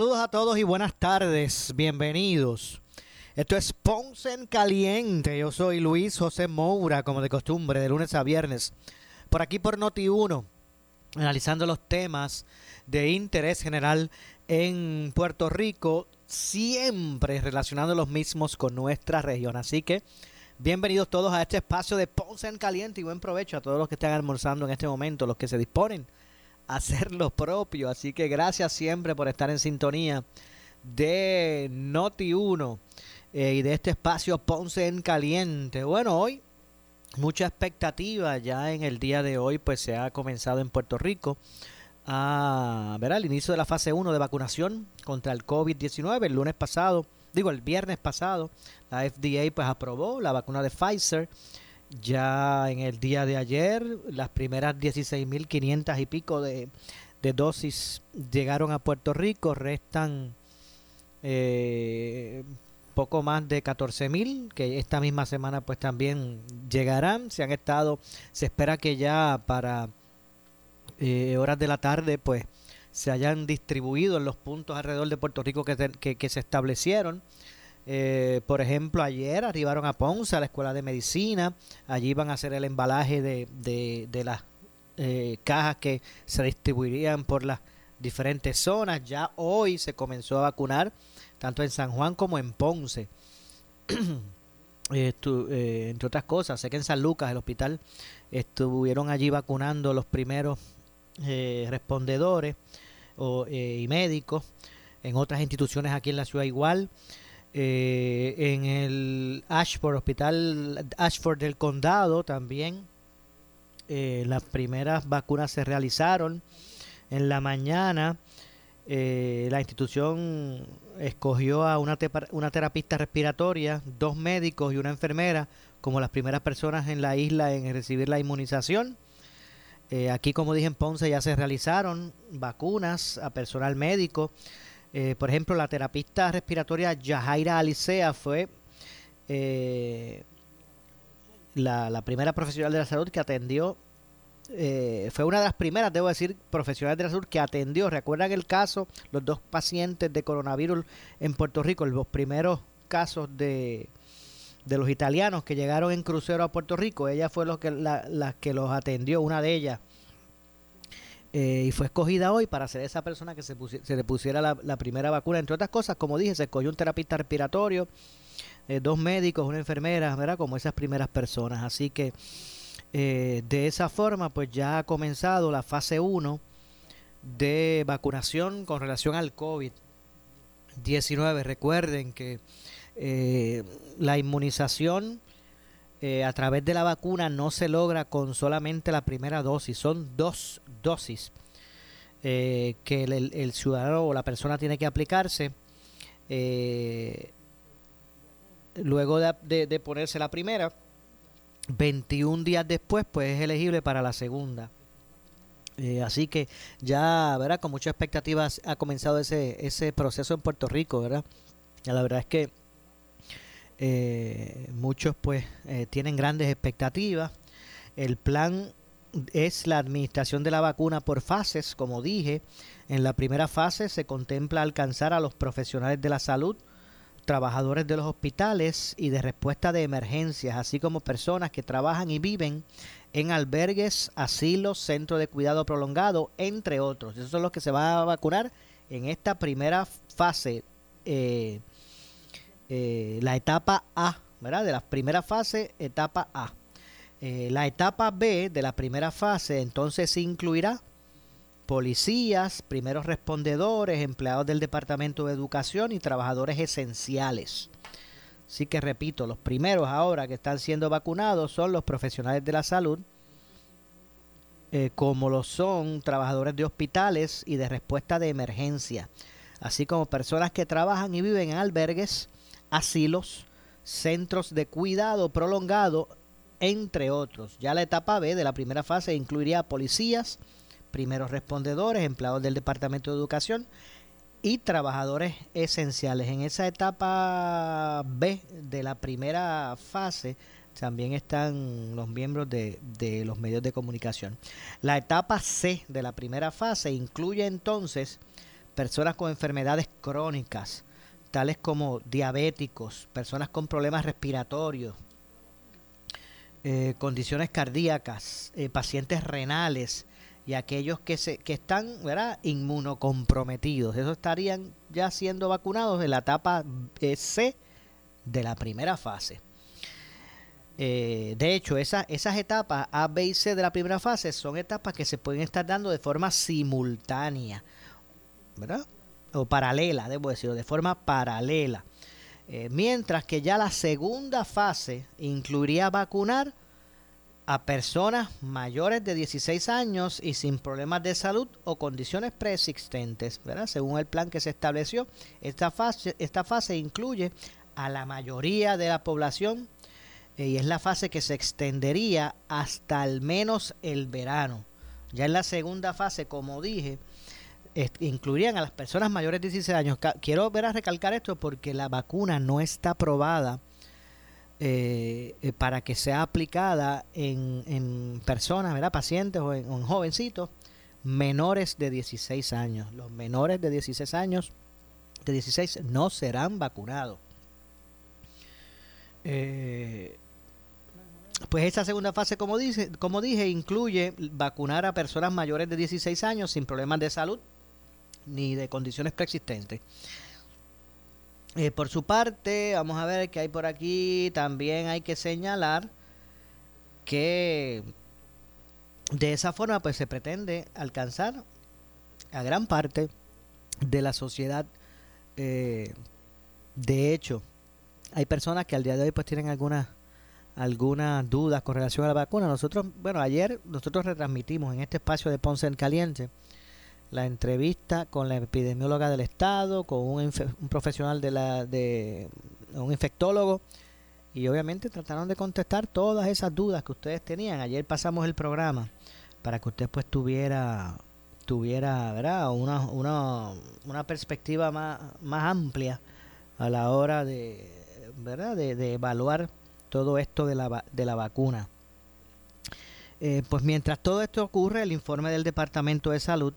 Saludos a todos y buenas tardes, bienvenidos. Esto es Ponce en Caliente, yo soy Luis José Moura, como de costumbre, de lunes a viernes, por aquí por Noti1, analizando los temas de interés general en Puerto Rico, siempre relacionando los mismos con nuestra región. Así que bienvenidos todos a este espacio de Ponce en Caliente y buen provecho a todos los que están almorzando en este momento, los que se disponen hacer lo propio. Así que gracias siempre por estar en sintonía de Noti 1 eh, y de este espacio Ponce en Caliente. Bueno, hoy mucha expectativa ya en el día de hoy, pues se ha comenzado en Puerto Rico a ver el inicio de la fase 1 de vacunación contra el COVID-19 el lunes pasado, digo el viernes pasado, la FDA pues aprobó la vacuna de Pfizer ya en el día de ayer, las primeras 16.500 y pico de, dosis llegaron a Puerto Rico, restan eh, poco más de 14.000 que esta misma semana pues también llegarán. Se han estado, se espera que ya para eh, horas de la tarde pues se hayan distribuido en los puntos alrededor de Puerto Rico que se establecieron. Eh, por ejemplo, ayer arribaron a Ponce, a la Escuela de Medicina. Allí van a hacer el embalaje de, de, de las eh, cajas que se distribuirían por las diferentes zonas. Ya hoy se comenzó a vacunar, tanto en San Juan como en Ponce. eh, entre otras cosas, sé que en San Lucas, el hospital, estuvieron allí vacunando los primeros eh, respondedores o, y médicos. En otras instituciones aquí en la ciudad igual. Eh, en el Ashford, Hospital Ashford del Condado también eh, las primeras vacunas se realizaron. En la mañana eh, la institución escogió a una, una terapista respiratoria, dos médicos y una enfermera como las primeras personas en la isla en recibir la inmunización. Aquí, como dije en Ponce, ya se realizaron vacunas a personal médico. Eh, por ejemplo, la terapista respiratoria Yajaira Alicea fue eh, la, la, primera profesional de la salud que atendió, eh, fue una de las primeras, debo decir, profesionales de la salud que atendió. ¿Recuerdan el caso? Los dos pacientes de coronavirus en Puerto Rico, los primeros casos de, de los italianos que llegaron en crucero a Puerto Rico. Ella fue lo que, la que los atendió, una de ellas eh, y fue escogida hoy para ser esa persona que se, se le pusiera la, primera vacuna. Entre otras cosas, como dije, se escogió un terapista respiratorio, eh, dos médicos, una enfermera, ¿verdad? Como esas primeras personas. Así que eh, de esa forma, pues ya ha comenzado la fase 1 de vacunación con relación al COVID-19. Recuerden que la inmunización a través de la vacuna no se logra con solamente la primera dosis, son dos dosis eh, que el, ciudadano o la persona tiene que aplicarse. Eh, luego de, ponerse la primera, 21 días después, pues es elegible para la segunda. Eh, así que ya, ¿verdad? Con muchas expectativas ha comenzado ese, ese proceso en Puerto Rico, ¿verdad? La verdad es que muchos pues tienen grandes expectativas El plan es la administración de la vacuna por fases, como dije. En la primera fase se contempla alcanzar a los profesionales de la salud, trabajadores de los hospitales y de respuesta de emergencias, así como personas que trabajan y viven en albergues, asilos, centros de cuidado prolongado, entre otros. Esos son los que se van a vacunar en esta primera fase, eh, eh, la etapa A, ¿verdad? De la primera fase, etapa A. Eh, la etapa B de la primera fase entonces incluirá policías, primeros respondedores, empleados del Departamento de Educación y trabajadores esenciales. Así que repito, los primeros ahora que están siendo vacunados son los profesionales de la salud, eh, como lo son trabajadores de hospitales y de respuesta de emergencia, así como personas que trabajan y viven en albergues, asilos, centros de cuidado prolongado entre otros. Ya la etapa B de la primera fase incluiría policías, primeros respondedores, empleados del Departamento de Educación y trabajadores esenciales. En esa etapa B de la primera fase también están los miembros de, de, los medios de comunicación. La etapa C de la primera fase incluye entonces personas con enfermedades crónicas, tales como diabéticos, personas con problemas respiratorios, eh, condiciones cardíacas, eh, pacientes renales y aquellos que, se, que están ¿verdad? inmunocomprometidos. Esos estarían ya siendo vacunados en la etapa eh, C de la primera fase. de hecho, esas etapas A, B y C de la primera fase son etapas que se pueden estar dando de forma simultánea, ¿verdad? O paralela, debo decirlo, de forma paralela. Eh, mientras que ya la segunda fase incluiría vacunar a personas mayores de 16 años y sin problemas de salud o condiciones preexistentes, ¿verdad? Según el plan que se estableció, esta fase, esta fase incluye a la mayoría de la población eh, y es la fase que se extendería hasta al menos el verano. Ya en la segunda fase, como dije, incluirían a las personas mayores de 16 años. Quiero ver a recalcar esto porque la vacuna no está aprobada eh, eh, para que sea aplicada en, personas, ¿verdad? pacientes o en, jovencitos menores de 16 años. Los menores de 16 años, de 16, no serán vacunados. Eh, pues esta segunda fase, como, dice, como dije, incluye vacunar a personas mayores de 16 años sin problemas de salud ni de condiciones preexistentes. Eh, por su parte, vamos a ver que hay por aquí, también hay que señalar que de esa forma pues se pretende alcanzar a gran parte de la sociedad. Eh, de hecho, hay personas que al día de hoy pues tienen algunas algunas dudas con relación a la vacuna. Nosotros, bueno, ayer nosotros retransmitimos en este espacio de Ponce en Caliente la entrevista con la epidemióloga del estado, con un, profesional de la de un infectólogo y obviamente trataron de contestar todas esas dudas que ustedes tenían. Ayer pasamos el programa para que usted pues tuviera tuviera ¿verdad? Una, una, una perspectiva más, más amplia a la hora de verdad de, evaluar todo esto de la, de la vacuna. Eh, pues mientras todo esto ocurre, el informe del Departamento de Salud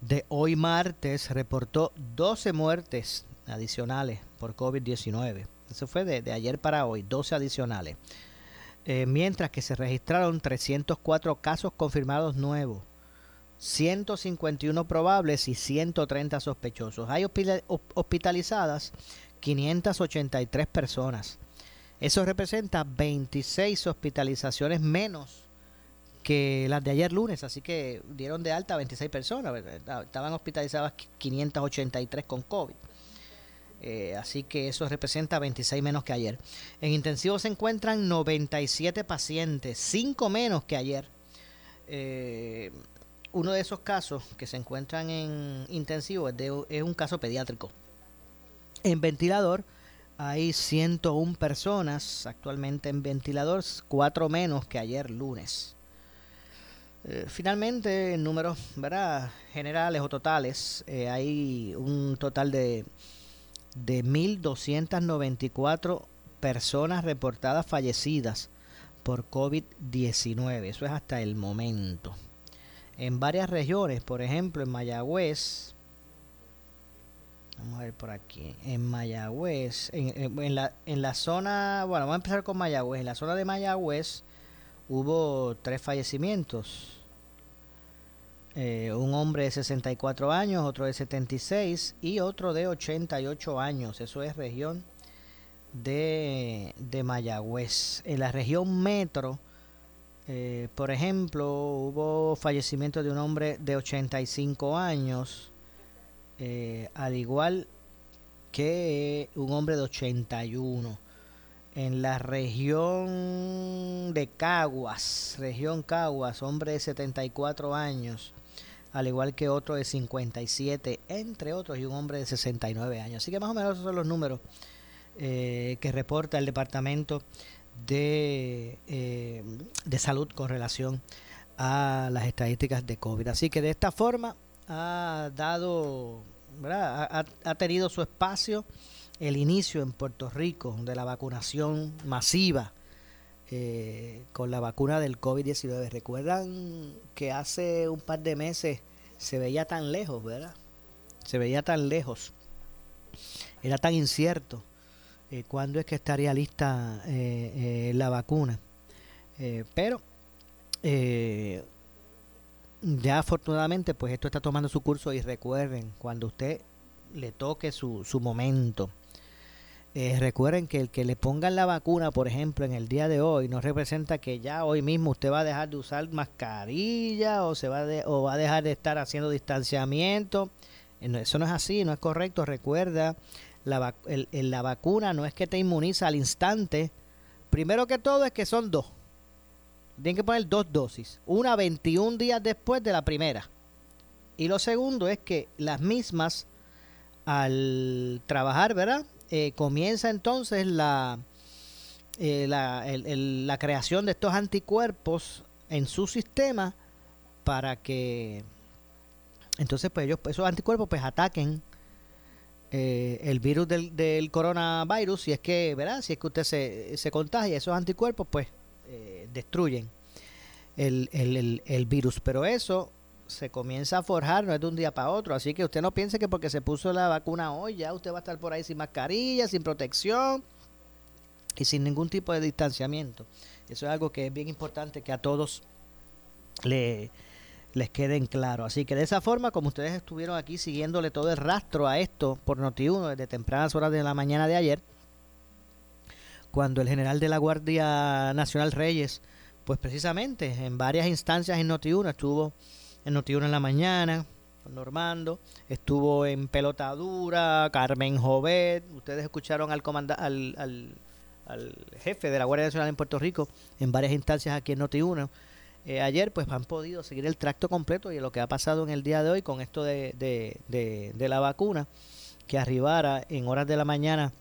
de hoy martes reportó 12 muertes adicionales por COVID-19. Eso fue de, ayer para hoy, 12 adicionales. Eh, mientras que se registraron 304 casos confirmados nuevos, 151 probables y 130 sospechosos. Hay hospitalizadas 583 personas. Eso representa 26 hospitalizaciones menos que las de ayer lunes, así que dieron de alta a 26 personas, estaban hospitalizadas 583 con COVID. Eh, así que eso representa 26 menos que ayer. En intensivo se encuentran 97 pacientes, 5 menos que ayer. Eh, uno de esos casos que se encuentran en intensivo es, es un caso pediátrico. En ventilador hay 101 personas actualmente en ventilador, 4 menos que ayer lunes. Eh, finalmente, en números ¿verdad? generales o totales, eh, hay un total de, de 1.294 personas reportadas fallecidas por COVID-19. Eso es hasta el momento. En varias regiones, por ejemplo, en Mayagüez, vamos a ver por aquí, en Mayagüez, en, la, en la zona, bueno, vamos a empezar con Mayagüez. En la zona de Mayagüez hubo tres fallecimientos. Eh, un hombre de 64 años, otro de 76 y otro de 88 años. Eso es región de, de Mayagüez. En la región metro, eh, por ejemplo, hubo fallecimiento de un hombre de 85 años, eh, al igual que un hombre de 81. En la región de Caguas, región Caguas, hombre de 74 años, al igual que otro de 57, entre otros, y un hombre de 69 años. Así que más o menos esos son los números eh, que reporta el Departamento de, eh, de Salud con relación a las estadísticas de COVID. Así que de esta forma ha dado, ha, ha, tenido su espacio el inicio en Puerto Rico de la vacunación masiva eh, con la vacuna del COVID-19. Recuerdan que hace un par de meses se veía tan lejos, ¿verdad? Se veía tan lejos. Era tan incierto eh, cuándo es que estaría lista eh, la vacuna. pero ya afortunadamente pues esto está tomando su curso y recuerden, cuando usted le toque su, su momento, eh, recuerden que el que le pongan la vacuna, por ejemplo, en el día de hoy, no representa que ya hoy mismo usted va a dejar de usar mascarilla o, se va, o va a dejar de estar haciendo distanciamiento. Eh, eso no es así, no es correcto. Recuerda, la, la vacuna no es que te inmuniza al instante. Primero que todo es que son dos. Tienen que poner dos dosis. Una 21 días después de la primera. Y lo segundo es que las mismas, al trabajar, ¿verdad? Eh, comienza entonces la, eh, la, creación de estos anticuerpos en su sistema para que entonces pues ellos esos anticuerpos pues ataquen eh, el virus del, del, coronavirus si es que verdad si es que usted se, se contagia esos anticuerpos pues destruyen el, el, el virus. Pero eso se comienza a forjar, no es de un día para otro. Así que usted no piense que porque se puso la vacuna hoy, ya usted va a estar por ahí sin mascarilla, sin protección y sin ningún tipo de distanciamiento. Eso es algo que es bien importante que a todos le, les queden claro. Así que de esa forma, como ustedes estuvieron aquí siguiéndole todo el rastro a esto por Noti1 desde tempranas horas de la mañana de ayer, cuando el general de la Guardia Nacional Reyes, pues precisamente en varias instancias en Noti1 estuvo en Notiuno en la mañana, con Normando, estuvo en Pelotadura, Carmen Jovet, ustedes escucharon al, al, al, jefe de la Guardia Nacional en Puerto Rico en varias instancias aquí en Notiuno. Eh, ayer pues han podido seguir el tracto completo y lo que ha pasado en el día de hoy con esto de, de, la vacuna que arribara en horas de la mañana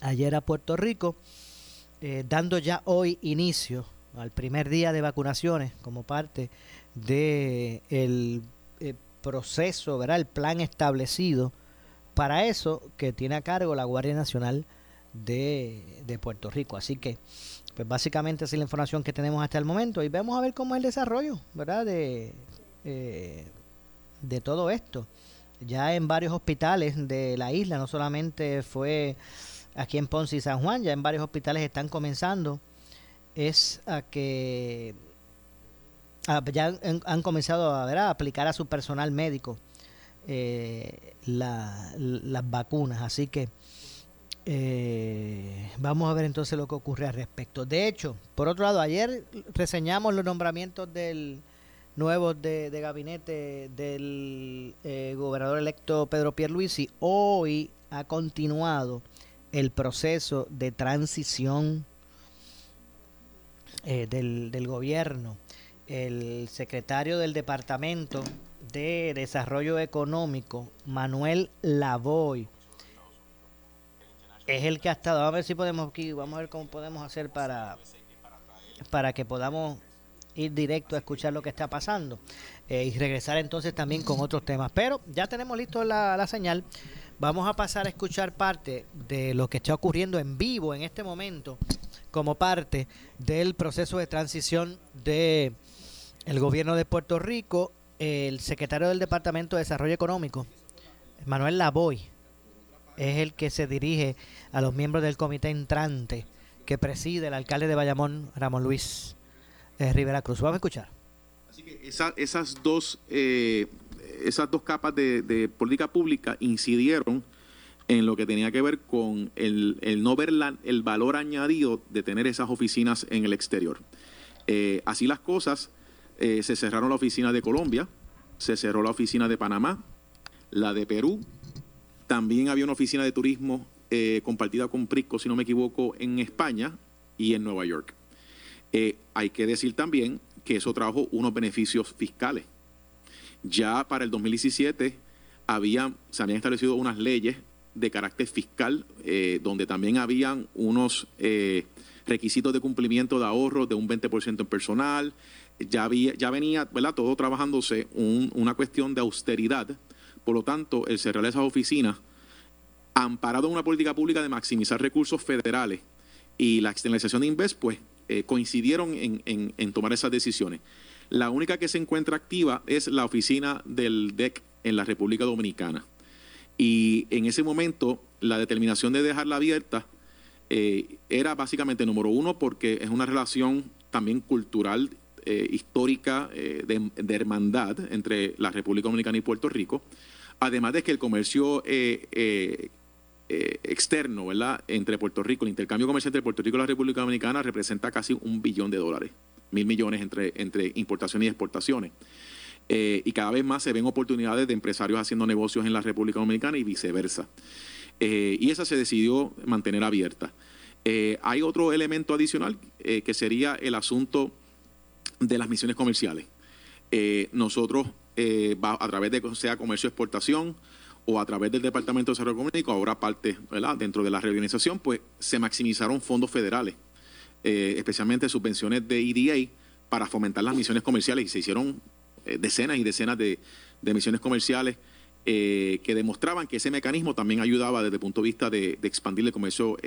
ayer a Puerto Rico, eh, dando ya hoy inicio al primer día de vacunaciones como parte de el, eh, proceso, ¿verdad? el plan establecido para eso que tiene a cargo la Guardia Nacional de, de Puerto Rico. Así que, pues básicamente esa es la información que tenemos hasta el momento y vamos a ver cómo es el desarrollo, ¿verdad? De, eh, de todo esto. Ya en varios hospitales de la isla, no solamente fue aquí en Ponce y San Juan, ya en varios hospitales están comenzando es a que ya han, comenzado a, aplicar a su personal médico eh, las vacunas. Así que eh, vamos a ver entonces lo que ocurre al respecto. De hecho, por otro lado, ayer reseñamos los nombramientos del nuevos de, gabinete del eh, gobernador electo Pedro Pierluisi. Hoy ha continuado el proceso de transición del, del gobierno el secretario del Departamento de Desarrollo Económico, Manuel Lavoy, es el que ha estado. Vamos a ver si podemos aquí, vamos a ver cómo podemos hacer para, para que podamos ir directo a escuchar lo que está pasando eh, y regresar entonces también con otros temas. Pero ya tenemos listo la, la señal. Vamos a pasar a escuchar parte de lo que está ocurriendo en vivo en este momento como parte del proceso de transición de el gobierno de Puerto Rico, el secretario del Departamento de Desarrollo Económico, Manuel Lavoy, es el que se dirige a los miembros del comité entrante que preside el alcalde de Bayamón, Ramón Luis eh, Rivera Cruz. Vamos a escuchar. Así que esas, dos, eh, esas dos capas de, política pública incidieron en lo que tenía que ver con el, no ver el valor añadido de tener esas oficinas en el exterior. Eh, así las cosas, se cerraron la oficina de Colombia, se cerró la oficina de Panamá, la de Perú, también había una oficina de turismo eh, compartida con Prisco, si no me equivoco, en España y en Nueva York. Eh, hay que decir también que eso trajo unos beneficios fiscales. Ya para el 2017 había, se habían establecido unas leyes de carácter fiscal, eh, donde también habían unos requisitos de cumplimiento de ahorro de un 20% en personal. Ya, había, ya venía ¿verdad? todo trabajándose una cuestión de austeridad por lo tanto, el cerrar esas oficinas, amparado en una política pública de maximizar recursos federales y la externalización de Inves, pues eh, coincidieron en, tomar esas decisiones. La única que se encuentra activa es la oficina del DEC en la República Dominicana. Y en ese momento, la determinación de dejarla abierta eh, era básicamente número uno porque es una relación también cultural, eh, histórica, de, de, hermandad entre la República Dominicana y Puerto Rico. Además de que el comercio eh, eh, eh, externo, ¿verdad? Entre Puerto Rico, el intercambio comercial entre Puerto Rico y la República Dominicana representa casi un billón de dólares, mil millones entre, entre importaciones y exportaciones. y cada vez más se ven oportunidades de empresarios haciendo negocios en la República Dominicana y viceversa. y esa se decidió mantener abierta. hay otro elemento adicional que sería el asunto de las misiones comerciales. nosotros eh, a través de sea comercio exportación o a través del Departamento de Desarrollo Económico, ahora parte dentro de la reorganización, pues se maximizaron fondos federales, eh, especialmente subvenciones de EDA para fomentar las misiones comerciales y se hicieron eh, decenas y decenas de, misiones comerciales que demostraban que ese mecanismo también ayudaba desde el punto de vista de, expandir el comercio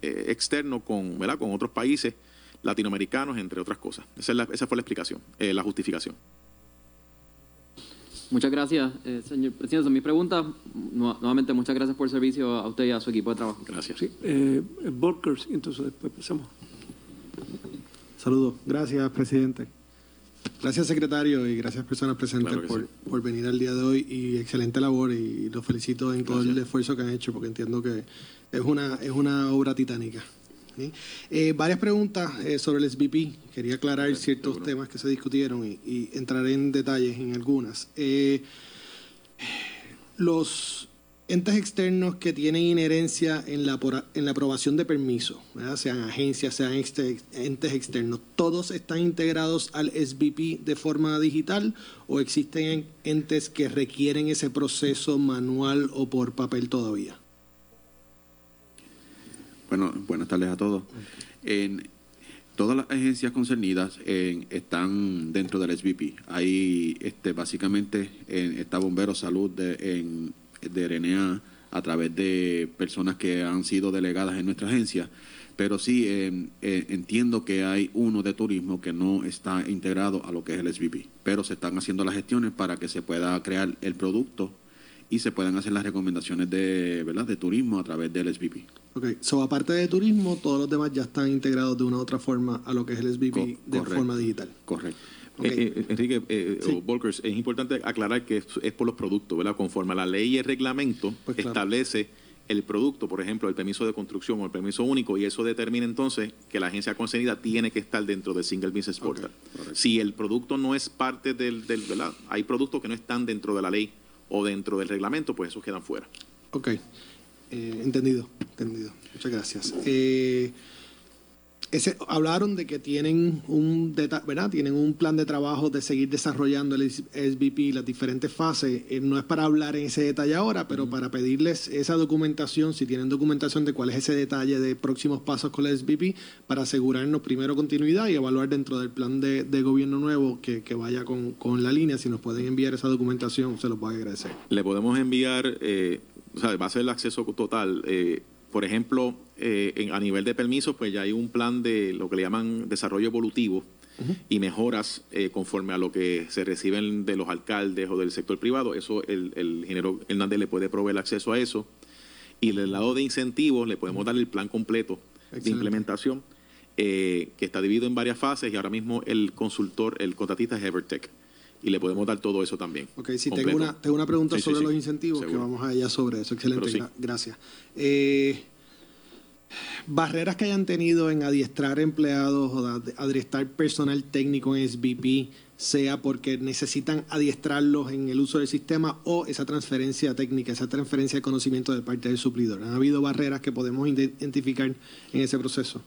externo con, con otros países latinoamericanos, entre otras cosas. Esa, esa fue la explicación, la justificación. Muchas gracias, eh, señor presidente. Mi pregunta, nuevamente, muchas gracias por el servicio a usted y a su equipo de trabajo. Gracias. Sí, eh, entonces después pasamos. Saludos. Gracias, presidente. Gracias, secretario, y gracias, personas presentes, por, por, venir al día de hoy. Y excelente labor, y los felicito en todo el esfuerzo que han hecho, porque entiendo que es una, es una obra titánica. Eh, varias preguntas eh, sobre el SVP. Quería aclarar ciertos temas que se discutieron y, entrar en detalles en algunas. Eh, los entes externos que tienen inherencia en la, en la aprobación de permisos, sean agencias, sean entes externos, ¿todos están integrados al SVP de forma digital o existen entes que requieren ese proceso manual o por papel todavía? Bueno, buenas tardes a todos. En, todas las agencias concernidas están dentro del SVP. Hay este, básicamente está Bombero Salud de, en, de RNA a través de personas que han sido delegadas en nuestra agencia. Pero sí entiendo que hay uno de turismo que no está integrado a lo que es el SVP. Pero se están haciendo las gestiones para que se pueda crear el producto y se puedan hacer las recomendaciones de, ¿verdad? de turismo a través del SVP. Ok, so aparte de turismo, todos los demás ya están integrados de una u otra forma a lo que es el SVP de forma digital. Correcto. Eh, eh, Enrique eh, Volkers, es importante aclarar que es, por los productos, ¿verdad? Conforme a la ley y el reglamento pues establece el producto, por ejemplo, el permiso de construcción o el permiso único, y eso determina entonces que la agencia concedida tiene que estar dentro del Single Business Portal. si el producto no es parte del, del, ¿verdad? Hay productos que no están dentro de la ley o dentro del reglamento, pues esos quedan fuera. Ok, eh, entendido, entendido. Muchas gracias. Eh, ese, hablaron de que tienen un, ¿verdad? tienen un plan de trabajo de seguir desarrollando el SVP, las diferentes fases. Eh, no es para hablar en ese detalle ahora, pero para pedirles esa documentación, si tienen documentación de cuál es ese detalle de próximos pasos con el SVP, para asegurarnos primero continuidad y evaluar dentro del plan de, gobierno nuevo que, vaya con, la línea. Si nos pueden enviar esa documentación, se los voy a agradecer. Le podemos enviar, eh, o sea, va a ser el acceso total. Eh, por ejemplo, eh, en- a nivel de permisos, pues ya hay un plan de lo que le llaman desarrollo evolutivo y mejoras eh, conforme a lo que se reciben de los alcaldes o del sector privado. Eso el, el ingeniero Hernández le puede proveer acceso a eso. Y del lado de incentivos le podemos dar el plan completo de implementación eh, que está dividido en varias fases y ahora mismo el consultor, el contratista es Evertech. Y le podemos dar todo eso también. Ok, sí, completo. tengo una, tengo una pregunta Sí, sobre sí. los incentivos, que vamos allá sobre eso. Excelente, sí. gracias. Eh, barreras que hayan tenido en adiestrar empleados o adiestrar personal técnico en SVP, sea porque necesitan adiestrarlos en el uso del sistema o esa transferencia técnica, esa transferencia de conocimiento de parte del suplidor. ¿Han habido barreras que podemos identificar en ese proceso?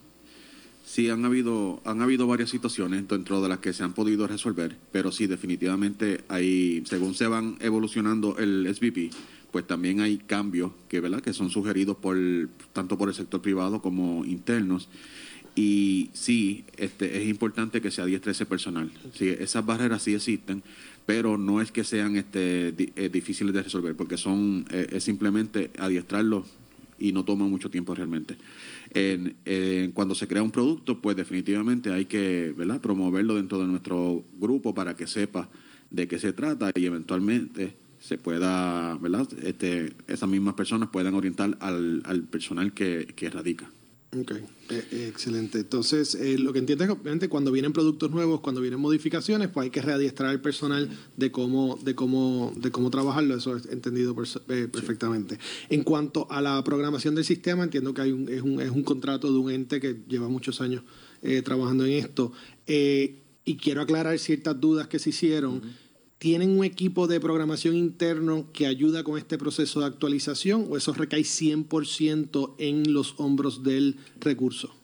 Sí, han habido, han habido varias situaciones dentro de las que se han podido resolver, pero sí, definitivamente hay, según se van evolucionando el SVP, pues también hay cambios que, ¿verdad? que son sugeridos por tanto por el sector privado como internos. Y sí, este, es importante que se adiestre ese personal. Sí, esas barreras sí existen, pero no es que sean este, eh, difíciles de resolver, porque son eh, es simplemente adiestrarlos y no toma mucho tiempo realmente. En- en cuando se crea un producto, pues definitivamente hay que ¿verdad? promoverlo dentro de nuestro grupo para que sepa de qué se trata y eventualmente se pueda, ¿verdad? Este, esas mismas personas puedan orientar al, al personal que, que radica. Ok, eh, eh, excelente. Entonces, eh, lo que entiendo es que obviamente cuando vienen productos nuevos, cuando vienen modificaciones, pues hay que readiestrar al personal de cómo, de cómo, de cómo trabajarlo. Eso es entendido eh, perfectamente. En cuanto a la programación del sistema, entiendo que hay un, es, un, es un contrato de un ente que lleva muchos años eh, trabajando en esto. Eh, y quiero aclarar ciertas dudas que se hicieron. ¿Tienen un equipo de programación interno que ayuda con este proceso de actualización o eso recae 100% en los hombros del recurso?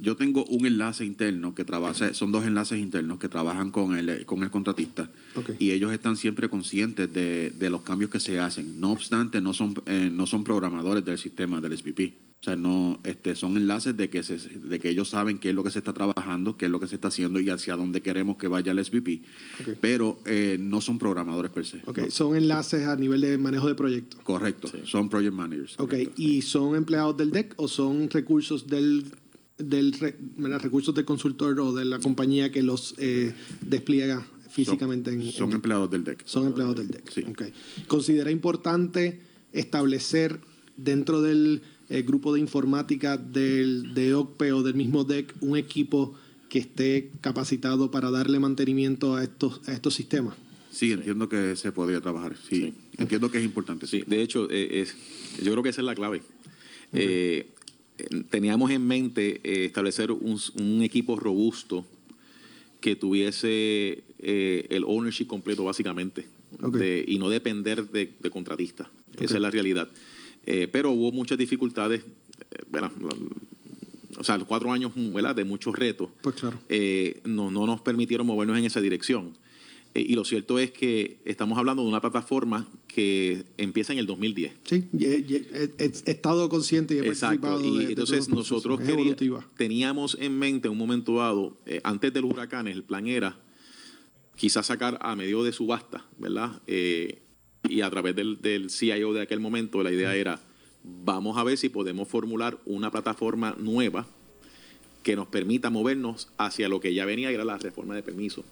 Yo tengo un enlace interno que trabaja, son dos enlaces internos que trabajan con el, con el contratista y ellos están siempre conscientes de, de los cambios que se hacen. No obstante, no son, eh, no son programadores del sistema del SVP. O sea, no, este, son enlaces de que, se, de que ellos saben qué es lo que se está trabajando, qué es lo que se está haciendo y hacia dónde queremos que vaya el SVP. Pero eh, no son programadores per se. Ok, No. son enlaces a nivel de manejo de proyectos. Correcto, son project managers. Ok, correcto. ¿y son empleados del DEC o son recursos del, del re- ¿verdad? recursos del consultor o de la compañía que los eh, despliega físicamente en, son en- empleados del DEC. Son empleados del DEC. Sí. Ok. ¿Considera importante establecer dentro del eh, grupo de informática del, de OCPE o del mismo DEC un equipo que esté capacitado para darle mantenimiento a estos, a estos sistemas? Sí, entiendo que se podría trabajar. Sí, entiendo que es importante. Sí, de hecho, eh, es, yo creo que esa es la clave. Teníamos en mente eh, establecer un, un equipo robusto que tuviese eh, el ownership completo, básicamente, de- y no depender de, de contratistas. Esa es la realidad. Eh, pero hubo muchas dificultades, o sea, los cuatro años ¿verdad? de muchos retos Pues claro. no, no nos permitieron movernos en esa dirección. Eh, y lo cierto es que estamos hablando de una plataforma que empieza en el 2010. Sí, he, he- he estado consciente y he Exacto. participado. Y de- entonces nosotros quería- teníamos en mente en un momento dado, eh, antes de los huracanes, el plan era quizás sacar a medio de subasta, ¿verdad? Eh, y a través del, del CIO de aquel momento, la idea era, vamos a ver si podemos formular una plataforma nueva que nos permita movernos hacia lo que ya venía, que era la reforma de permiso.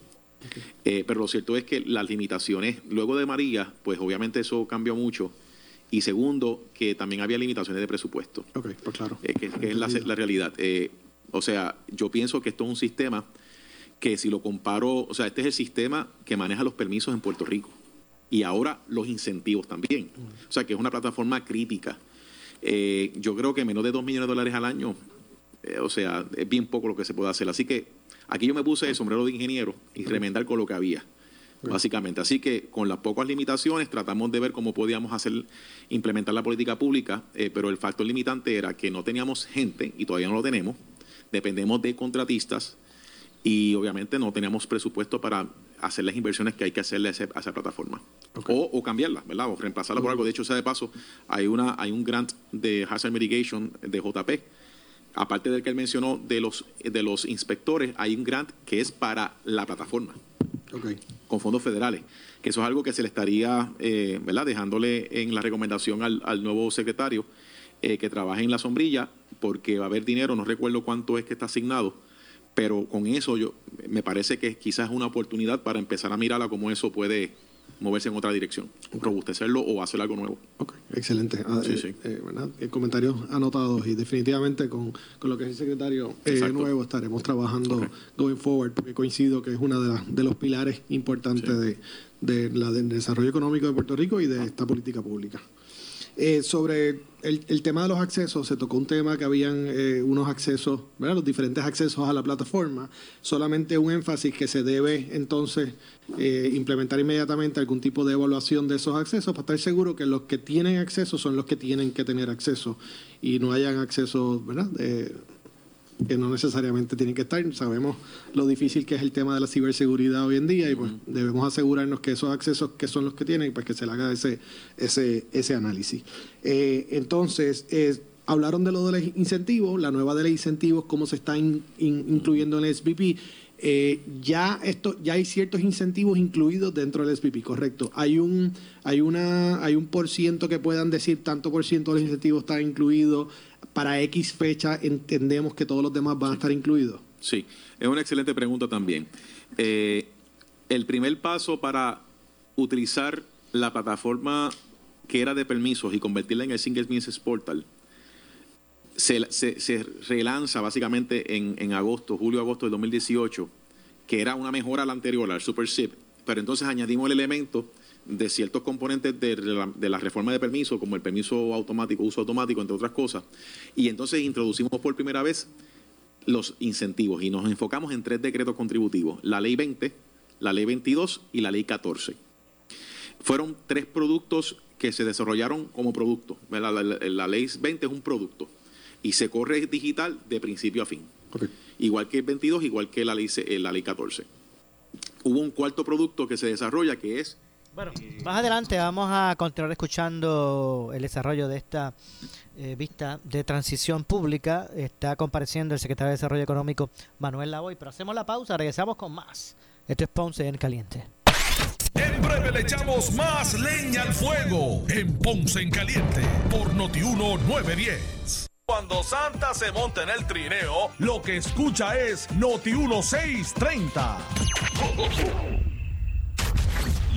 Eh, pero lo cierto es que las limitaciones, luego de María, pues obviamente eso cambió mucho. Y segundo, que también había limitaciones de presupuesto, Ok, pues claro. eh, que, que es la, la realidad. Eh, o sea, yo pienso que esto es un sistema que si lo comparo, o sea, este es el sistema que maneja los permisos en Puerto Rico y ahora los incentivos también. O sea, que es una plataforma crítica. Eh, yo creo que menos de 2 millones de dólares al año, o sea, es bien poco lo que se puede hacer. Así que aquí yo me puse el sombrero de ingeniero y remendar con lo que había, básicamente. Así que con las pocas limitaciones tratamos de ver cómo podíamos hacer, implementar la política pública, eh, pero el factor limitante era que no teníamos gente, y todavía no lo tenemos, dependemos de contratistas y obviamente no teníamos presupuesto para hacer las inversiones que hay que hacerle a, ese- a esa plataforma. O, o cambiarla, ¿verdad? O reemplazarla por algo. De hecho, sea de paso, hay, una, hay un grant de Hazard Mitigation de JP. Aparte del que él mencionó de los, de los inspectores, hay un grant que es para la plataforma. Con fondos federales, que eso es algo que se le estaría eh, ¿verdad? dejándole en la recomendación al, al nuevo secretario eh, que trabaje en la sombrilla porque va a haber dinero, no recuerdo cuánto es que está asignado, pero con eso yo me parece que quizás es una oportunidad para empezar a mirar a cómo eso puede moverse en otra dirección, robustecerlo o hacer algo nuevo. Ok, excelente. Ah, Sí, eh, sí. eh, ¿verdad? Eh, comentarios anotados y definitivamente con, con lo que es el secretario eh, nuevo estaremos trabajando going forward porque coincido que es uno de, las- de los pilares importantes Sí. de, de la, del desarrollo económico de Puerto Rico y de esta política pública. Eh, sobre el, el tema de los accesos, se tocó un tema que habían eh, unos accesos, ¿verdad? los diferentes accesos a la plataforma, solamente un énfasis que se debe entonces eh, implementar inmediatamente algún tipo de evaluación de esos accesos para estar seguro que los que tienen acceso son los que tienen que tener acceso y no hayan acceso, ¿verdad? Que no necesariamente tienen que estar. Sabemos lo difícil que es el tema de la ciberseguridad hoy en día y pues debemos asegurarnos que esos accesos que son los que tienen, pues que se le haga ese, ese, ese análisis. Eh, entonces, eh, hablaron de lo de los incentivos, la nueva de los incentivos, cómo se está in- in- incluyendo en el SPP. Eh, ya esto ya hay ciertos incentivos incluidos dentro del SPP, correcto. Hay un hay una hay un por ciento que puedan decir tanto por ciento de los incentivos está incluido para X fecha entendemos que todos los demás van a estar incluidos. Sí, es una excelente pregunta también. Eh, el primer paso para utilizar la plataforma que era de permisos y convertirla en el Single Business Portal se, se- relanza básicamente en, en agosto, julio-agosto del 2018, que era una mejora a la anterior, al Super SIP, pero entonces añadimos el elemento de ciertos componentes de la, de la reforma de permiso, como el permiso automático, uso automático, entre otras cosas, y entonces introducimos por primera vez los incentivos y nos enfocamos en tres decretos contributivos, la ley 20, la ley 22 y la ley 14. Fueron tres productos que se desarrollaron como producto. La, la- la ley 20 es un producto y se corre digital de principio a fin. Igual que el 22, igual que la ley, eh, la ley 14. Hubo un cuarto producto que se desarrolla que es Bueno, más adelante vamos a continuar escuchando el desarrollo de esta eh, vista de transición pública. Está compareciendo el secretario de Desarrollo Económico Manuel Lavoy, pero hacemos la pausa, regresamos con más. Esto es Ponce en Caliente. En breve le echamos más leña al fuego en Ponce en Caliente por Notiuno 910. Cuando Santa se monta en el trineo, lo que escucha es Noti 1630.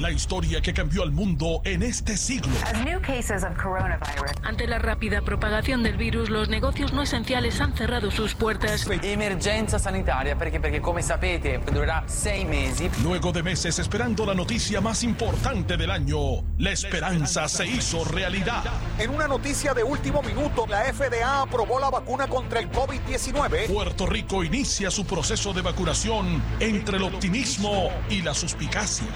La historia que cambiò al mundo en este siglo. As new cases of coronavirus Ante la rápida propagación del virus, los negocios no esenciales han cerrado sus puertas. Emergenza sanitaria perché, perché come sapete durerà sei mesi. Luego de meses esperando la noticia más importante del año, la esperanza se hizo realidad. En una noticia de último minuto, la FDA aprobó la vacuna contra el COVID-19. Puerto Rico inicia su proceso de vacunación entre el optimismo y la suspicacia.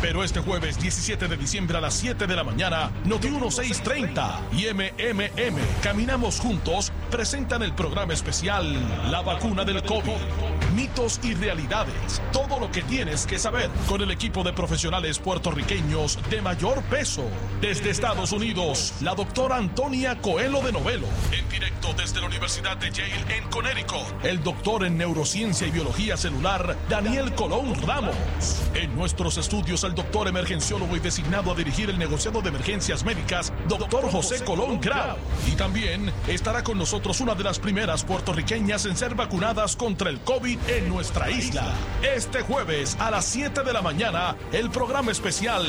Pero este jueves 17 de diciembre a las 7 de la mañana, Noti 1630 y MMM Caminamos Juntos presentan el programa especial La vacuna del COVID. Mitos y realidades. Todo lo que tienes que saber con el equipo de profesionales puertorriqueños de mayor peso. Desde Estados Unidos, la doctora Antonia Coelho de Novelo. En directo desde la Universidad de Yale en Connecticut. El doctor en neurociencia y biología celular, Daniel Colón Ramos. En nuestros estudios, el doctor emergenciólogo y designado a dirigir el negociado de emergencias médicas, doctor José Colón Grau. Y también estará con nosotros una de las primeras puertorriqueñas en ser vacunadas contra el COVID en nuestra isla. Este jueves a las 7 de la mañana, el programa especial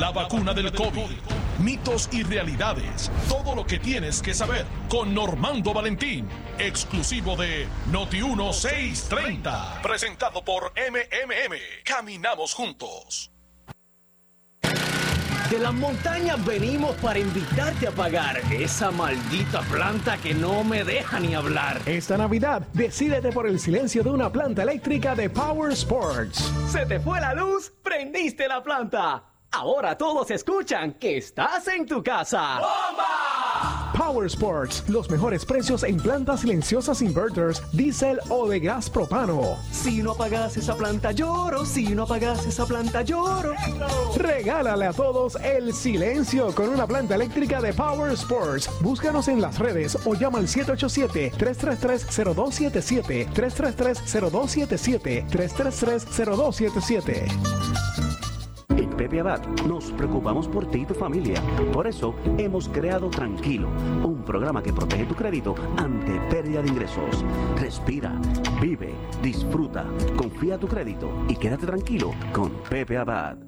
La vacuna del COVID. Mitos y realidades. Todo lo que tienes que saber con Normando Valentín. Exclusivo de Noti 1630. Presentado por MMM. Caminamos juntos. De las montañas venimos para invitarte a pagar esa maldita planta que no me deja ni hablar. Esta Navidad, decídete por el silencio de una planta eléctrica de Power Sports. ¿Se te fue la luz? ¿Prendiste la planta? Ahora todos escuchan que estás en tu casa. Power Sports, los mejores precios en plantas silenciosas inverters, diésel o de gas propano. Si no apagas esa planta lloro, si no apagas esa planta lloro. Regálale a todos el silencio con una planta eléctrica de Power Sports. Búscanos en las redes o llama al 787-333-0277, 333-0277, 333-0277. En Pepe Abad nos preocupamos por ti y tu familia. Por eso hemos creado Tranquilo, un programa que protege tu crédito ante pérdida de ingresos. Respira, vive, disfruta, confía tu crédito y quédate tranquilo con Pepe Abad.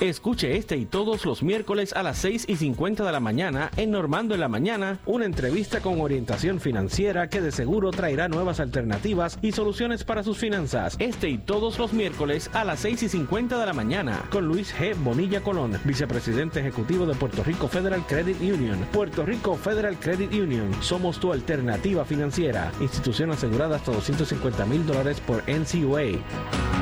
Escuche este y todos los miércoles a las 6 y 50 de la mañana en Normando en la Mañana, una entrevista con orientación financiera que de seguro traerá nuevas alternativas y soluciones para sus finanzas. Este y todos los miércoles a las 6 y 50 de la mañana con Luis G. Bonilla Colón, vicepresidente ejecutivo de Puerto Rico Federal Credit Union. Puerto Rico Federal Credit Union, somos tu alternativa financiera. Institución asegurada hasta 250 mil dólares por NCUA.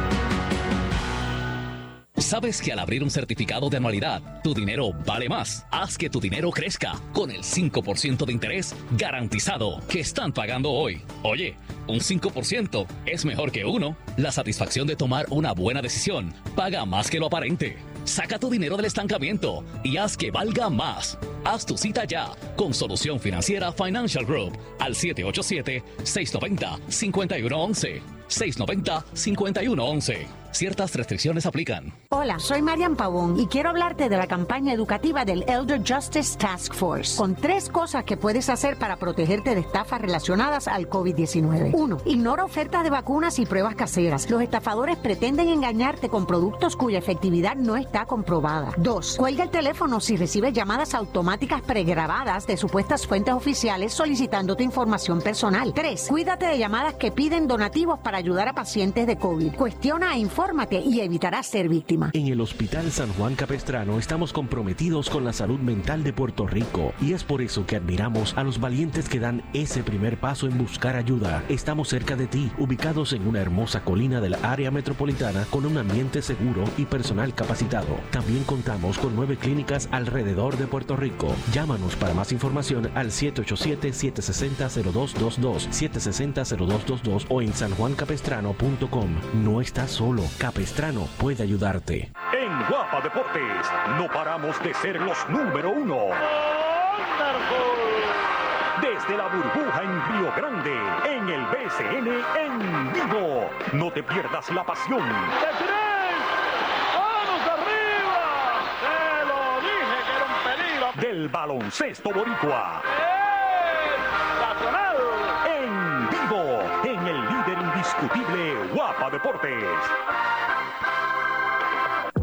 ¿Sabes que al abrir un certificado de anualidad, tu dinero vale más? Haz que tu dinero crezca con el 5% de interés garantizado que están pagando hoy. Oye, un 5% es mejor que uno. La satisfacción de tomar una buena decisión paga más que lo aparente. Saca tu dinero del estancamiento y haz que valga más. Haz tu cita ya con Solución Financiera Financial Group al 787-690-5111. 690-5111. Ciertas restricciones aplican. Hola, soy Marian Pavón y quiero hablarte de la campaña educativa del Elder Justice Task Force, con tres cosas que puedes hacer para protegerte de estafas relacionadas al COVID-19. Uno, ignora ofertas de vacunas y pruebas caseras. Los estafadores pretenden engañarte con productos cuya efectividad no está comprobada. Dos, cuelga el teléfono si recibes llamadas automáticas pregrabadas de supuestas fuentes oficiales solicitando tu información personal. Tres, cuídate de llamadas que piden donativos para ayudar a pacientes de COVID. Cuestiona e infórmate y evitarás ser víctima. En el Hospital San Juan Capestrano estamos comprometidos con la salud mental de Puerto Rico y es por eso que admiramos a los valientes que dan ese primer paso en buscar ayuda. Estamos cerca de ti, ubicados en una hermosa colina del área metropolitana con un ambiente seguro y personal capacitado. También contamos con nueve clínicas alrededor de Puerto Rico. Llámanos para más información al 787-760-0222, 760-0222 o en sanjuancapestrano.com. No estás solo, Capestrano puede ayudarte. En Guapa Deportes no paramos de ser los número uno. Desde la burbuja en Río Grande, en el BCN en vivo. No te pierdas la pasión. ¡Vamos arriba! ¡Te lo dije que era un peligro! Del baloncesto boricua. ¡Nacional! Indiscutible Guapa Deportes.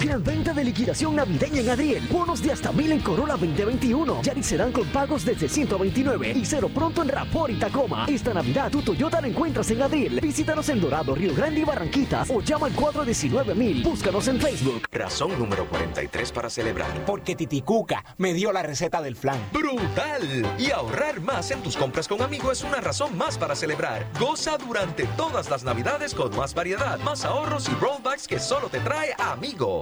Gran venta de liquidación navideña en Adriel. Bonos de hasta mil en Corolla 2021. Yaris serán con pagos desde 129 y cero pronto en Rapor y Tacoma. Esta Navidad tu Toyota la encuentras en Adriel. Visítanos en Dorado, Río Grande y Barranquitas o llama al 419 mil. Búscanos en Facebook. Razón número 43 para celebrar. Porque Titicuca me dio la receta del flan. ¡Brutal! Y ahorrar más en tus compras con amigos es una razón más para celebrar. Goza durante todas las navidades con más variedad, más ahorros y rollbacks que solo te trae Amigo.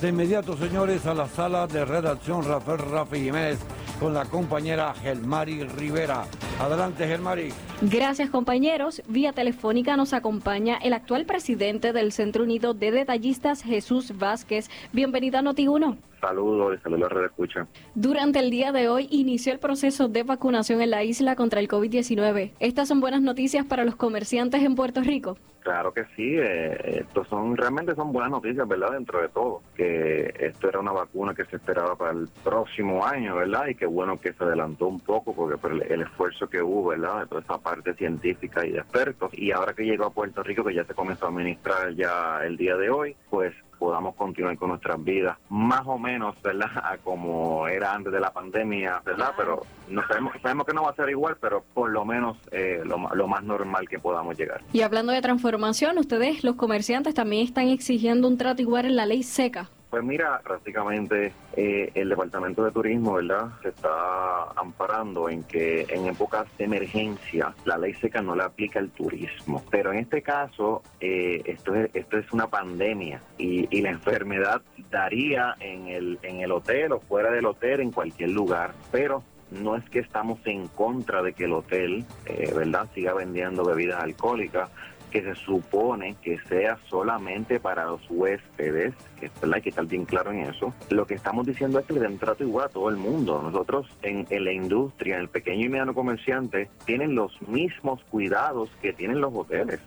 De inmediato, señores, a la sala de redacción Rafael Rafi Jiménez con la compañera Gelmari Rivera. Adelante, Gelmari. Gracias compañeros. Vía telefónica nos acompaña el actual presidente del Centro Unido de Detallistas, Jesús Vázquez. Bienvenido a Noti1. Saludos y saludos a Red Escucha. Durante el día de hoy inició el proceso de vacunación en la isla contra el COVID-19. ¿Estas son buenas noticias para los comerciantes en Puerto Rico? Claro que sí, eh, estos son realmente son buenas noticias, ¿verdad? Dentro de todo, que esto era una vacuna que se esperaba para el próximo año, ¿verdad? Y qué bueno que se adelantó un poco porque por el, el esfuerzo que hubo, ¿verdad? De toda esa parte científica y de expertos. Y ahora que llegó a Puerto Rico, que ya se comenzó a administrar ya el día de hoy, pues podamos continuar con nuestras vidas más o menos, ¿verdad? A como era antes de la pandemia, ¿verdad? Pero no sabemos, sabemos que no va a ser igual, pero por lo menos eh, lo, lo más normal que podamos llegar. Y hablando de transformación, ustedes, los comerciantes, también están exigiendo un trato igual en la ley seca. Pues mira, prácticamente eh, el Departamento de Turismo, ¿verdad? Se está amparando en que en épocas de emergencia la ley seca no le aplica al turismo. Pero en este caso, eh, esto, es, esto es una pandemia y, y la enfermedad daría en el, en el hotel o fuera del hotel, en cualquier lugar. Pero no es que estamos en contra de que el hotel, eh, ¿verdad?, siga vendiendo bebidas alcohólicas que se supone que sea solamente para los huéspedes, que ¿verdad? hay que estar bien claro en eso. Lo que estamos diciendo es que le den trato igual a todo el mundo. Nosotros en, en la industria, en el pequeño y mediano comerciante, tienen los mismos cuidados que tienen los hoteles.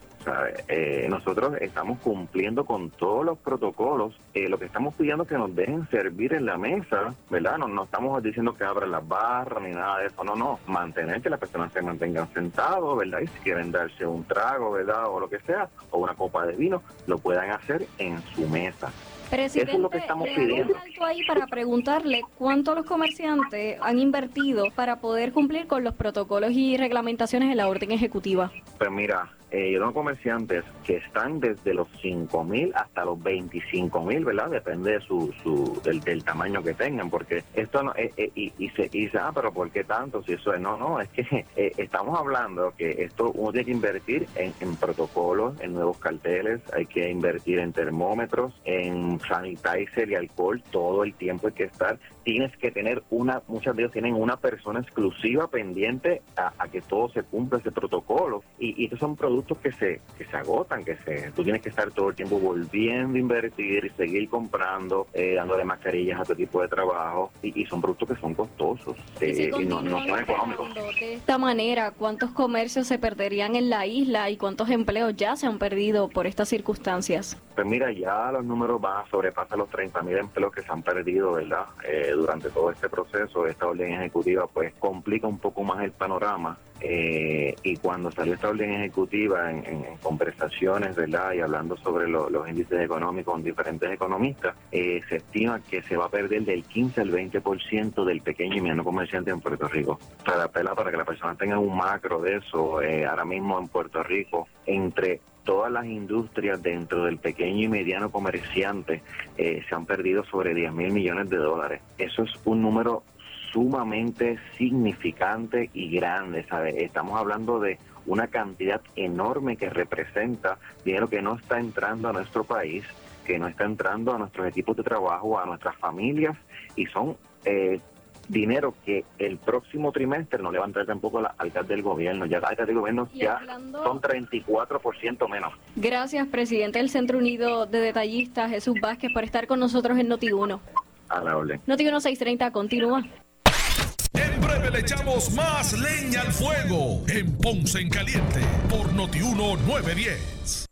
Eh, nosotros estamos cumpliendo con todos los protocolos. Eh, lo que estamos pidiendo es que nos dejen servir en la mesa, ¿verdad? No, no estamos diciendo que abran las barras ni nada de eso. No, no. Mantener que las personas se mantengan sentados, ¿verdad? Y si quieren darse un trago, ¿verdad? O lo que sea, o una copa de vino, lo puedan hacer en su mesa. Presidente, Eso es lo que estamos pidiendo. un alto ahí para preguntarle cuánto los comerciantes han invertido para poder cumplir con los protocolos y reglamentaciones de la orden ejecutiva. Pues mira, eh, yo tengo comerciantes que están desde los 5 mil hasta los 25 mil, ¿verdad? Depende de su, su del, del tamaño que tengan, porque esto no, eh, eh, y, y se dice, ah, pero ¿por qué tanto? Si eso es, no, no, es que eh, estamos hablando que esto uno tiene que invertir en, en protocolos, en nuevos carteles, hay que invertir en termómetros, en sanitizer y alcohol, todo el tiempo hay que estar. Tienes que tener una, muchas de ellos tienen una persona exclusiva pendiente a, a que todo se cumpla ese protocolo. Y, y estos son productos que se, que se agotan, que se, tú tienes que estar todo el tiempo volviendo a invertir y seguir comprando, eh, dándole mascarillas a tu tipo de trabajo. Y, y son productos que son costosos eh, y no, son económicos. De esta manera, ¿cuántos comercios se perderían en la isla y cuántos empleos ya se han perdido por estas circunstancias? Pues mira, ya los números van a sobrepasar los 30 mil empleos que se han perdido, ¿verdad? Eh, durante todo este proceso, esta orden ejecutiva, pues complica un poco más el panorama. eh, y cuando salió esta orden ejecutiva en, en- conversaciones, ¿verdad? Y hablando sobre lo- los índices económicos con diferentes economistas, eh, se estima que se va a perder del 15 al 20% del pequeño y mediano comerciante en Puerto Rico. Para, para que las personas tengan un macro de eso, eh, ahora mismo en Puerto Rico, entre todas las industrias dentro del pequeño y mediano comerciante eh, se han perdido sobre 10 mil millones de dólares. Eso es un número sumamente significante y grande, ¿sabes? Estamos hablando de una cantidad enorme que representa dinero que no está entrando a nuestro país, que no está entrando a nuestros equipos de trabajo, a nuestras familias, y son eh, dinero que el próximo trimestre no le va a entrar tampoco a la alcaldía del gobierno. Ya la alcaldía del gobierno Y ya hablando- son 34% menos. Gracias, presidente del Centro Unido de Detallistas, Jesús Vázquez, por estar con nosotros en Noti1. A la orden. Noti1 630 continúa. En breve le echamos más leña al fuego en Ponce en Caliente por Notiuno 910.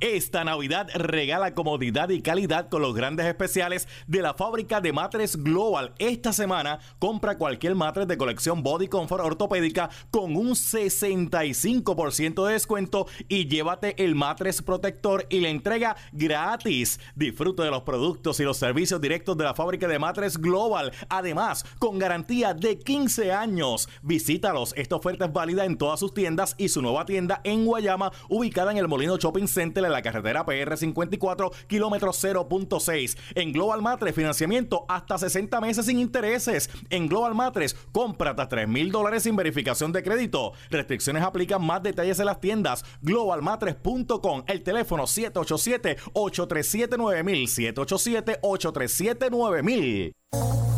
Esta Navidad regala comodidad y calidad con los grandes especiales de la fábrica de matres Global. Esta semana compra cualquier matres de colección Body Comfort ortopédica con un 65% de descuento y llévate el matres protector y la entrega gratis. Disfruta de los productos y los servicios directos de la fábrica de matres Global. Además, con garantía de 15 años. Visítalos. Esta oferta es válida en todas sus tiendas y su nueva tienda en Guayama, ubicada en el Molino Shopping Center en la carretera PR 54, kilómetro 0.6. En Global Matres, financiamiento hasta 60 meses sin intereses. En Global Matres, compra hasta 3 mil dólares sin verificación de crédito. Restricciones aplican más detalles en las tiendas. Globalmatres.com. El teléfono 787-837-9000. 787-837-9000.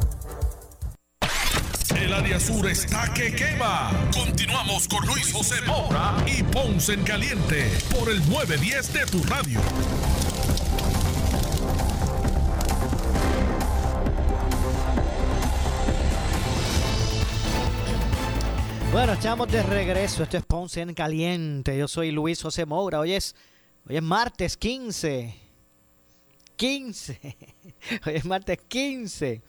El área sur está que quema. Continuamos con Luis José Moura y Ponce en Caliente por el 910 de tu radio. Bueno, estamos de regreso. Esto es Ponce en Caliente. Yo soy Luis José Moura. Hoy es, hoy es martes 15. 15. Hoy es martes 15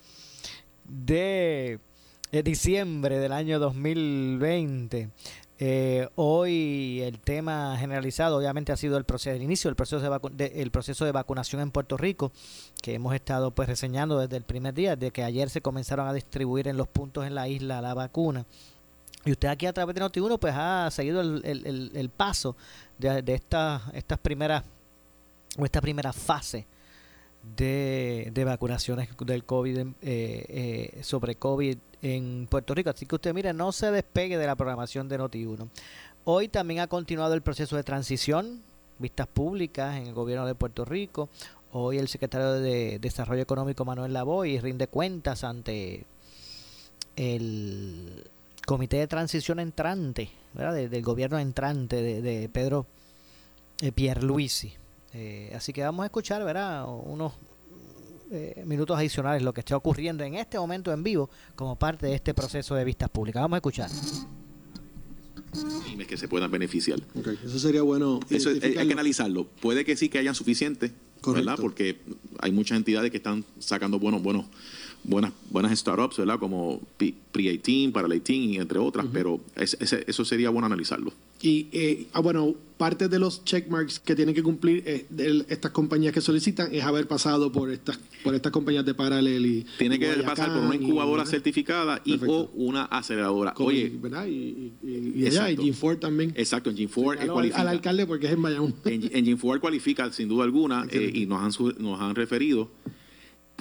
de de diciembre del año 2020. Eh, hoy el tema generalizado obviamente ha sido el proceso, inicio del proceso de, el proceso de vacunación en Puerto Rico, que hemos estado pues reseñando desde el primer día, de que ayer se comenzaron a distribuir en los puntos en la isla la vacuna. Y usted aquí a través de Noti1 pues ha seguido el, el, paso de, de estas primeras o esta primera fase de, de vacunaciones del COVID eh, eh, sobre COVID en Puerto Rico. Así que usted, mire, no se despegue de la programación de Noti1. Hoy también ha continuado el proceso de transición, vistas públicas en el gobierno de Puerto Rico. Hoy el secretario de Desarrollo Económico, Manuel Lavoy, rinde cuentas ante el comité de transición entrante, del gobierno entrante de, Pedro eh, Pierluisi. Eh, así que vamos a escuchar, ¿verdad? Unos eh, minutos adicionales lo que está ocurriendo en este momento en vivo como parte de este proceso de vistas públicas. Vamos a escuchar que se puedan beneficiar. Eso sería bueno. Eso hay, que analizarlo. Puede que sí que hayan suficientes, ¿verdad? Porque hay muchas entidades que están sacando buenos, buenos, buenas buenas startups, ¿verdad? Como Pre-18, para 18 y entre otras, pero eso sería bueno analizarlo. Y, eh, ah, bueno, parte de los checkmarks que tienen que cumplir eh, estas compañías que solicitan es haber pasado por estas por estas compañías de Paralel y tiene que pasar por una incubadora certificada y o una aceleradora. Oye, ¿verdad? Y, y, allá, y G4 también. Exacto, en G4 al, cualifica. Al alcalde porque es en Bayamón. En, en G4 cualifica sin duda alguna eh, y nos han, nos han referido.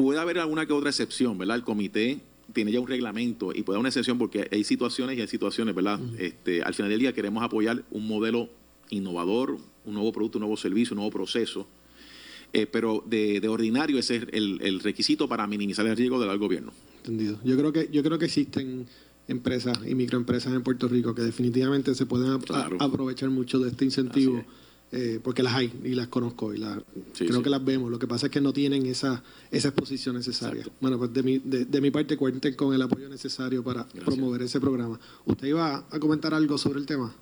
Puede haber alguna que otra excepción, ¿verdad? El comité tiene ya un reglamento y puede haber una excepción porque hay situaciones y hay situaciones, ¿verdad? este, al final del día queremos apoyar un modelo innovador, un nuevo producto, un nuevo servicio, un nuevo proceso, eh, pero de, ordinario ese es el, requisito para minimizar el riesgo del gobierno. Entendido. Yo creo que yo creo que existen empresas y microempresas en Puerto Rico que definitivamente se pueden aprovechar mucho de este incentivo eh, porque las hay y las conozco y las, creo que las vemos. Lo que pasa es que no tienen esa, esa exposición necesaria. Bueno, pues de mi, de, mi parte cuenten con el apoyo necesario para promover ese programa. ¿Usted iba a comentar algo sobre el tema?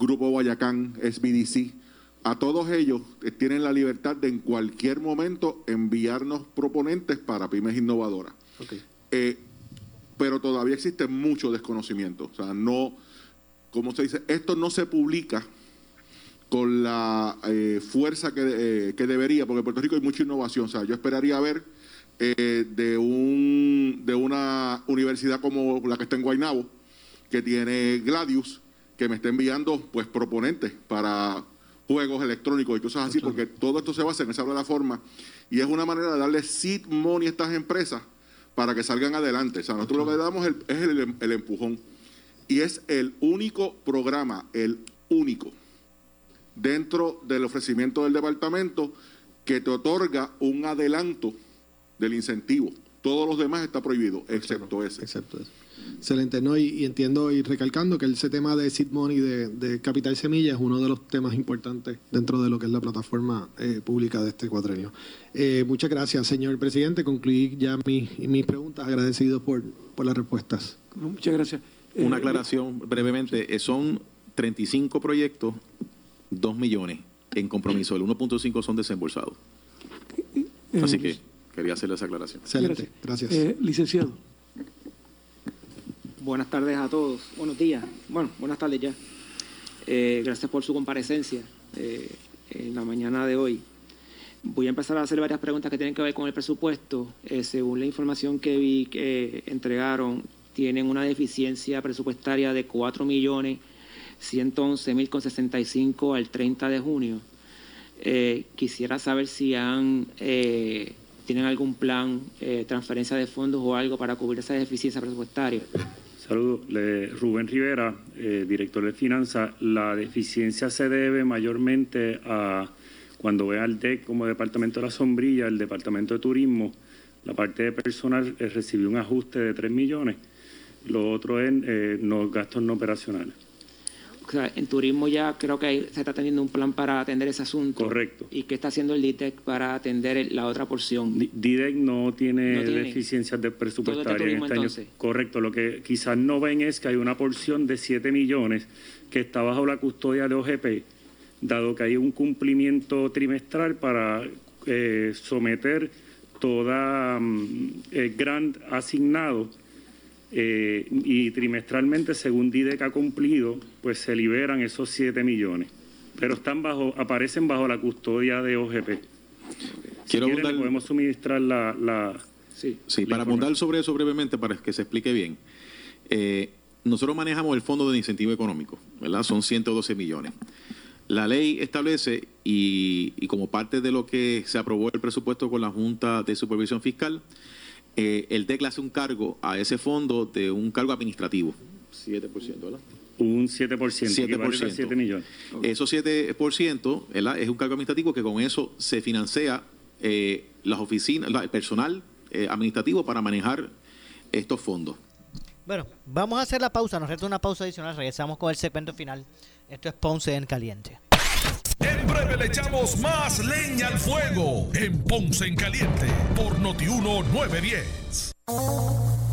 Grupo Guayacán, SBDC, a todos ellos eh, tienen la libertad de en cualquier momento enviarnos proponentes para pymes innovadoras. Eh, pero todavía existe mucho desconocimiento. O sea, no, como se dice, esto no se publica con la eh, fuerza que, que, debería, porque en Puerto Rico hay mucha innovación. O sea, yo esperaría ver de, un, de una universidad como la que está en Guaynabo, que tiene Gladius, que me esté enviando pues proponentes para juegos electrónicos y cosas así, porque todo esto se basa en esa plataforma y es una manera de darle seed money a estas empresas para que salgan adelante. O sea, nosotros lo que damos es el, el empujón y es el único programa, el único, dentro del ofrecimiento del departamento que te otorga un adelanto del incentivo. Todos los demás está prohibido, excepto ese. Excepto ese. Excelente, ¿no? Y, entiendo y recalcando que ese tema de seed money, de, de, capital semilla, es uno de los temas importantes dentro de lo que es la plataforma eh, pública de este cuatrenio. Eh, muchas gracias, señor presidente. Concluí ya mis, mis preguntas, agradecido por, por las respuestas. Muchas gracias. Una eh, aclaración brevemente, son 35 proyectos, 2 millones en compromiso, el 1.5 son desembolsados. Así que quería hacerle esa aclaración. Excelente, gracias. licenciado. Buenas tardes a todos. Buenos días. Bueno, buenas tardes ya. Eh, gracias por su comparecencia eh, en la mañana de hoy. Voy a empezar a hacer varias preguntas que tienen que ver con el presupuesto. Eh, según la información que vi que entregaron, tienen una deficiencia presupuestaria de 4 millones 111 mil con 65 al 30 de junio. quisiera saber si han tienen algún plan, transferencia de fondos o algo para cubrir esa deficiencia presupuestaria. Saludos. Rubén Rivera, eh, director de finanzas. La deficiencia se debe mayormente a cuando ve al DEC como Departamento de la Sombrilla, el Departamento de Turismo, la parte de personal eh, recibió un ajuste de 3 millones. Lo otro es eh, los gastos no operacionales en turismo ya creo que se está teniendo un plan para atender ese asunto. Correcto. ¿Y qué está haciendo el DITEC para atender la otra porción? DITEC no tiene, deficiencias de presupuestaria en este año. Correcto. Lo que quizás no ven es que hay una porción de 7 millones que está bajo la custodia de OGP, dado que hay un cumplimiento trimestral para eh, someter toda mm, eh, grant asignado eh, y trimestralmente, según DIDEC ha cumplido, pues se liberan esos 7 millones. Pero están bajo, aparecen bajo la custodia de OGP. Quiero si podemos suministrar la... sí, sí para abundar sobre eso brevemente, para que se explique bien. Eh, nosotros manejamos el Fondo de Incentivo Económico, ¿verdad? Son 112 millones. La ley establece, y, y como parte de lo que se aprobó el presupuesto con la Junta de Supervisión Fiscal, eh, el DEC le hace un cargo a ese fondo de un cargo administrativo. 7%, ¿verdad? Un 7%, 7%. 7 millones. Esos 7% es un cargo administrativo que con eso se financia eh, las oficinas, el personal eh, administrativo para manejar estos fondos. Bueno, vamos a hacer la pausa, nos resta una pausa adicional, regresamos con el segmento final. Esto es Ponce en Caliente. En breve le echamos más leña al fuego en Ponce en Caliente por Notiuno 910.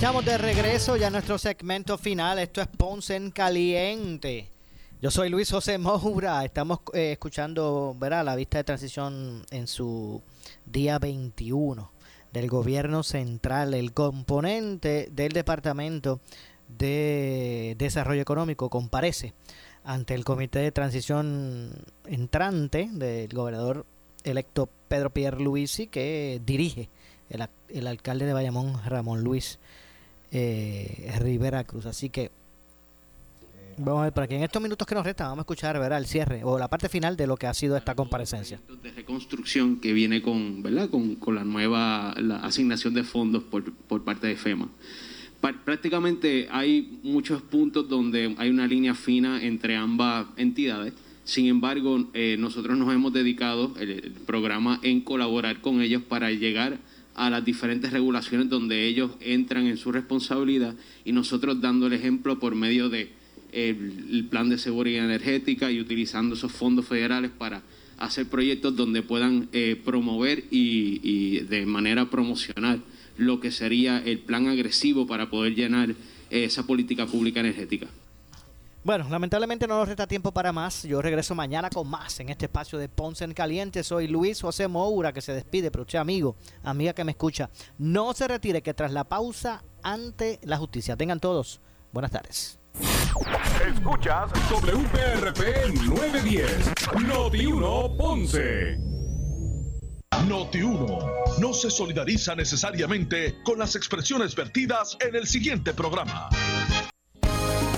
Estamos de regreso ya en nuestro segmento final. Esto es Ponce en Caliente. Yo soy Luis José Moura. Estamos eh, escuchando ¿verdad? la vista de transición en su día 21 del gobierno central. El componente del Departamento de Desarrollo Económico comparece ante el Comité de Transición entrante del gobernador electo Pedro Pierre Luisi que dirige el, el alcalde de Bayamón, Ramón Luis eh, Rivera Cruz. Así que vamos a ver, para que en estos minutos que nos restan, vamos a escuchar ¿verdad? el cierre o la parte final de lo que ha sido esta comparecencia. De reconstrucción que viene con, ¿verdad? con, con la nueva la asignación de fondos por, por parte de FEMA. Prácticamente hay muchos puntos donde hay una línea fina entre ambas entidades. Sin embargo, eh, nosotros nos hemos dedicado el, el programa en colaborar con ellos para llegar a las diferentes regulaciones donde ellos entran en su responsabilidad y nosotros dando el ejemplo por medio de el, plan de seguridad energética y utilizando esos fondos federales para hacer proyectos donde puedan eh, promover y, de manera promocional lo que sería el plan agresivo para poder llenar esa política pública energética. Bueno, lamentablemente no nos resta tiempo para más. Yo regreso mañana con más en este espacio de Ponce en Caliente. Soy Luis José Moura que se despide, pero usted amigo, amiga que me escucha, no se retire que tras la pausa ante la justicia. Tengan todos buenas tardes. Escuchas WPRP 910, Noti 1 Ponce. Noti 1 no se solidariza necesariamente con las expresiones vertidas en el siguiente programa.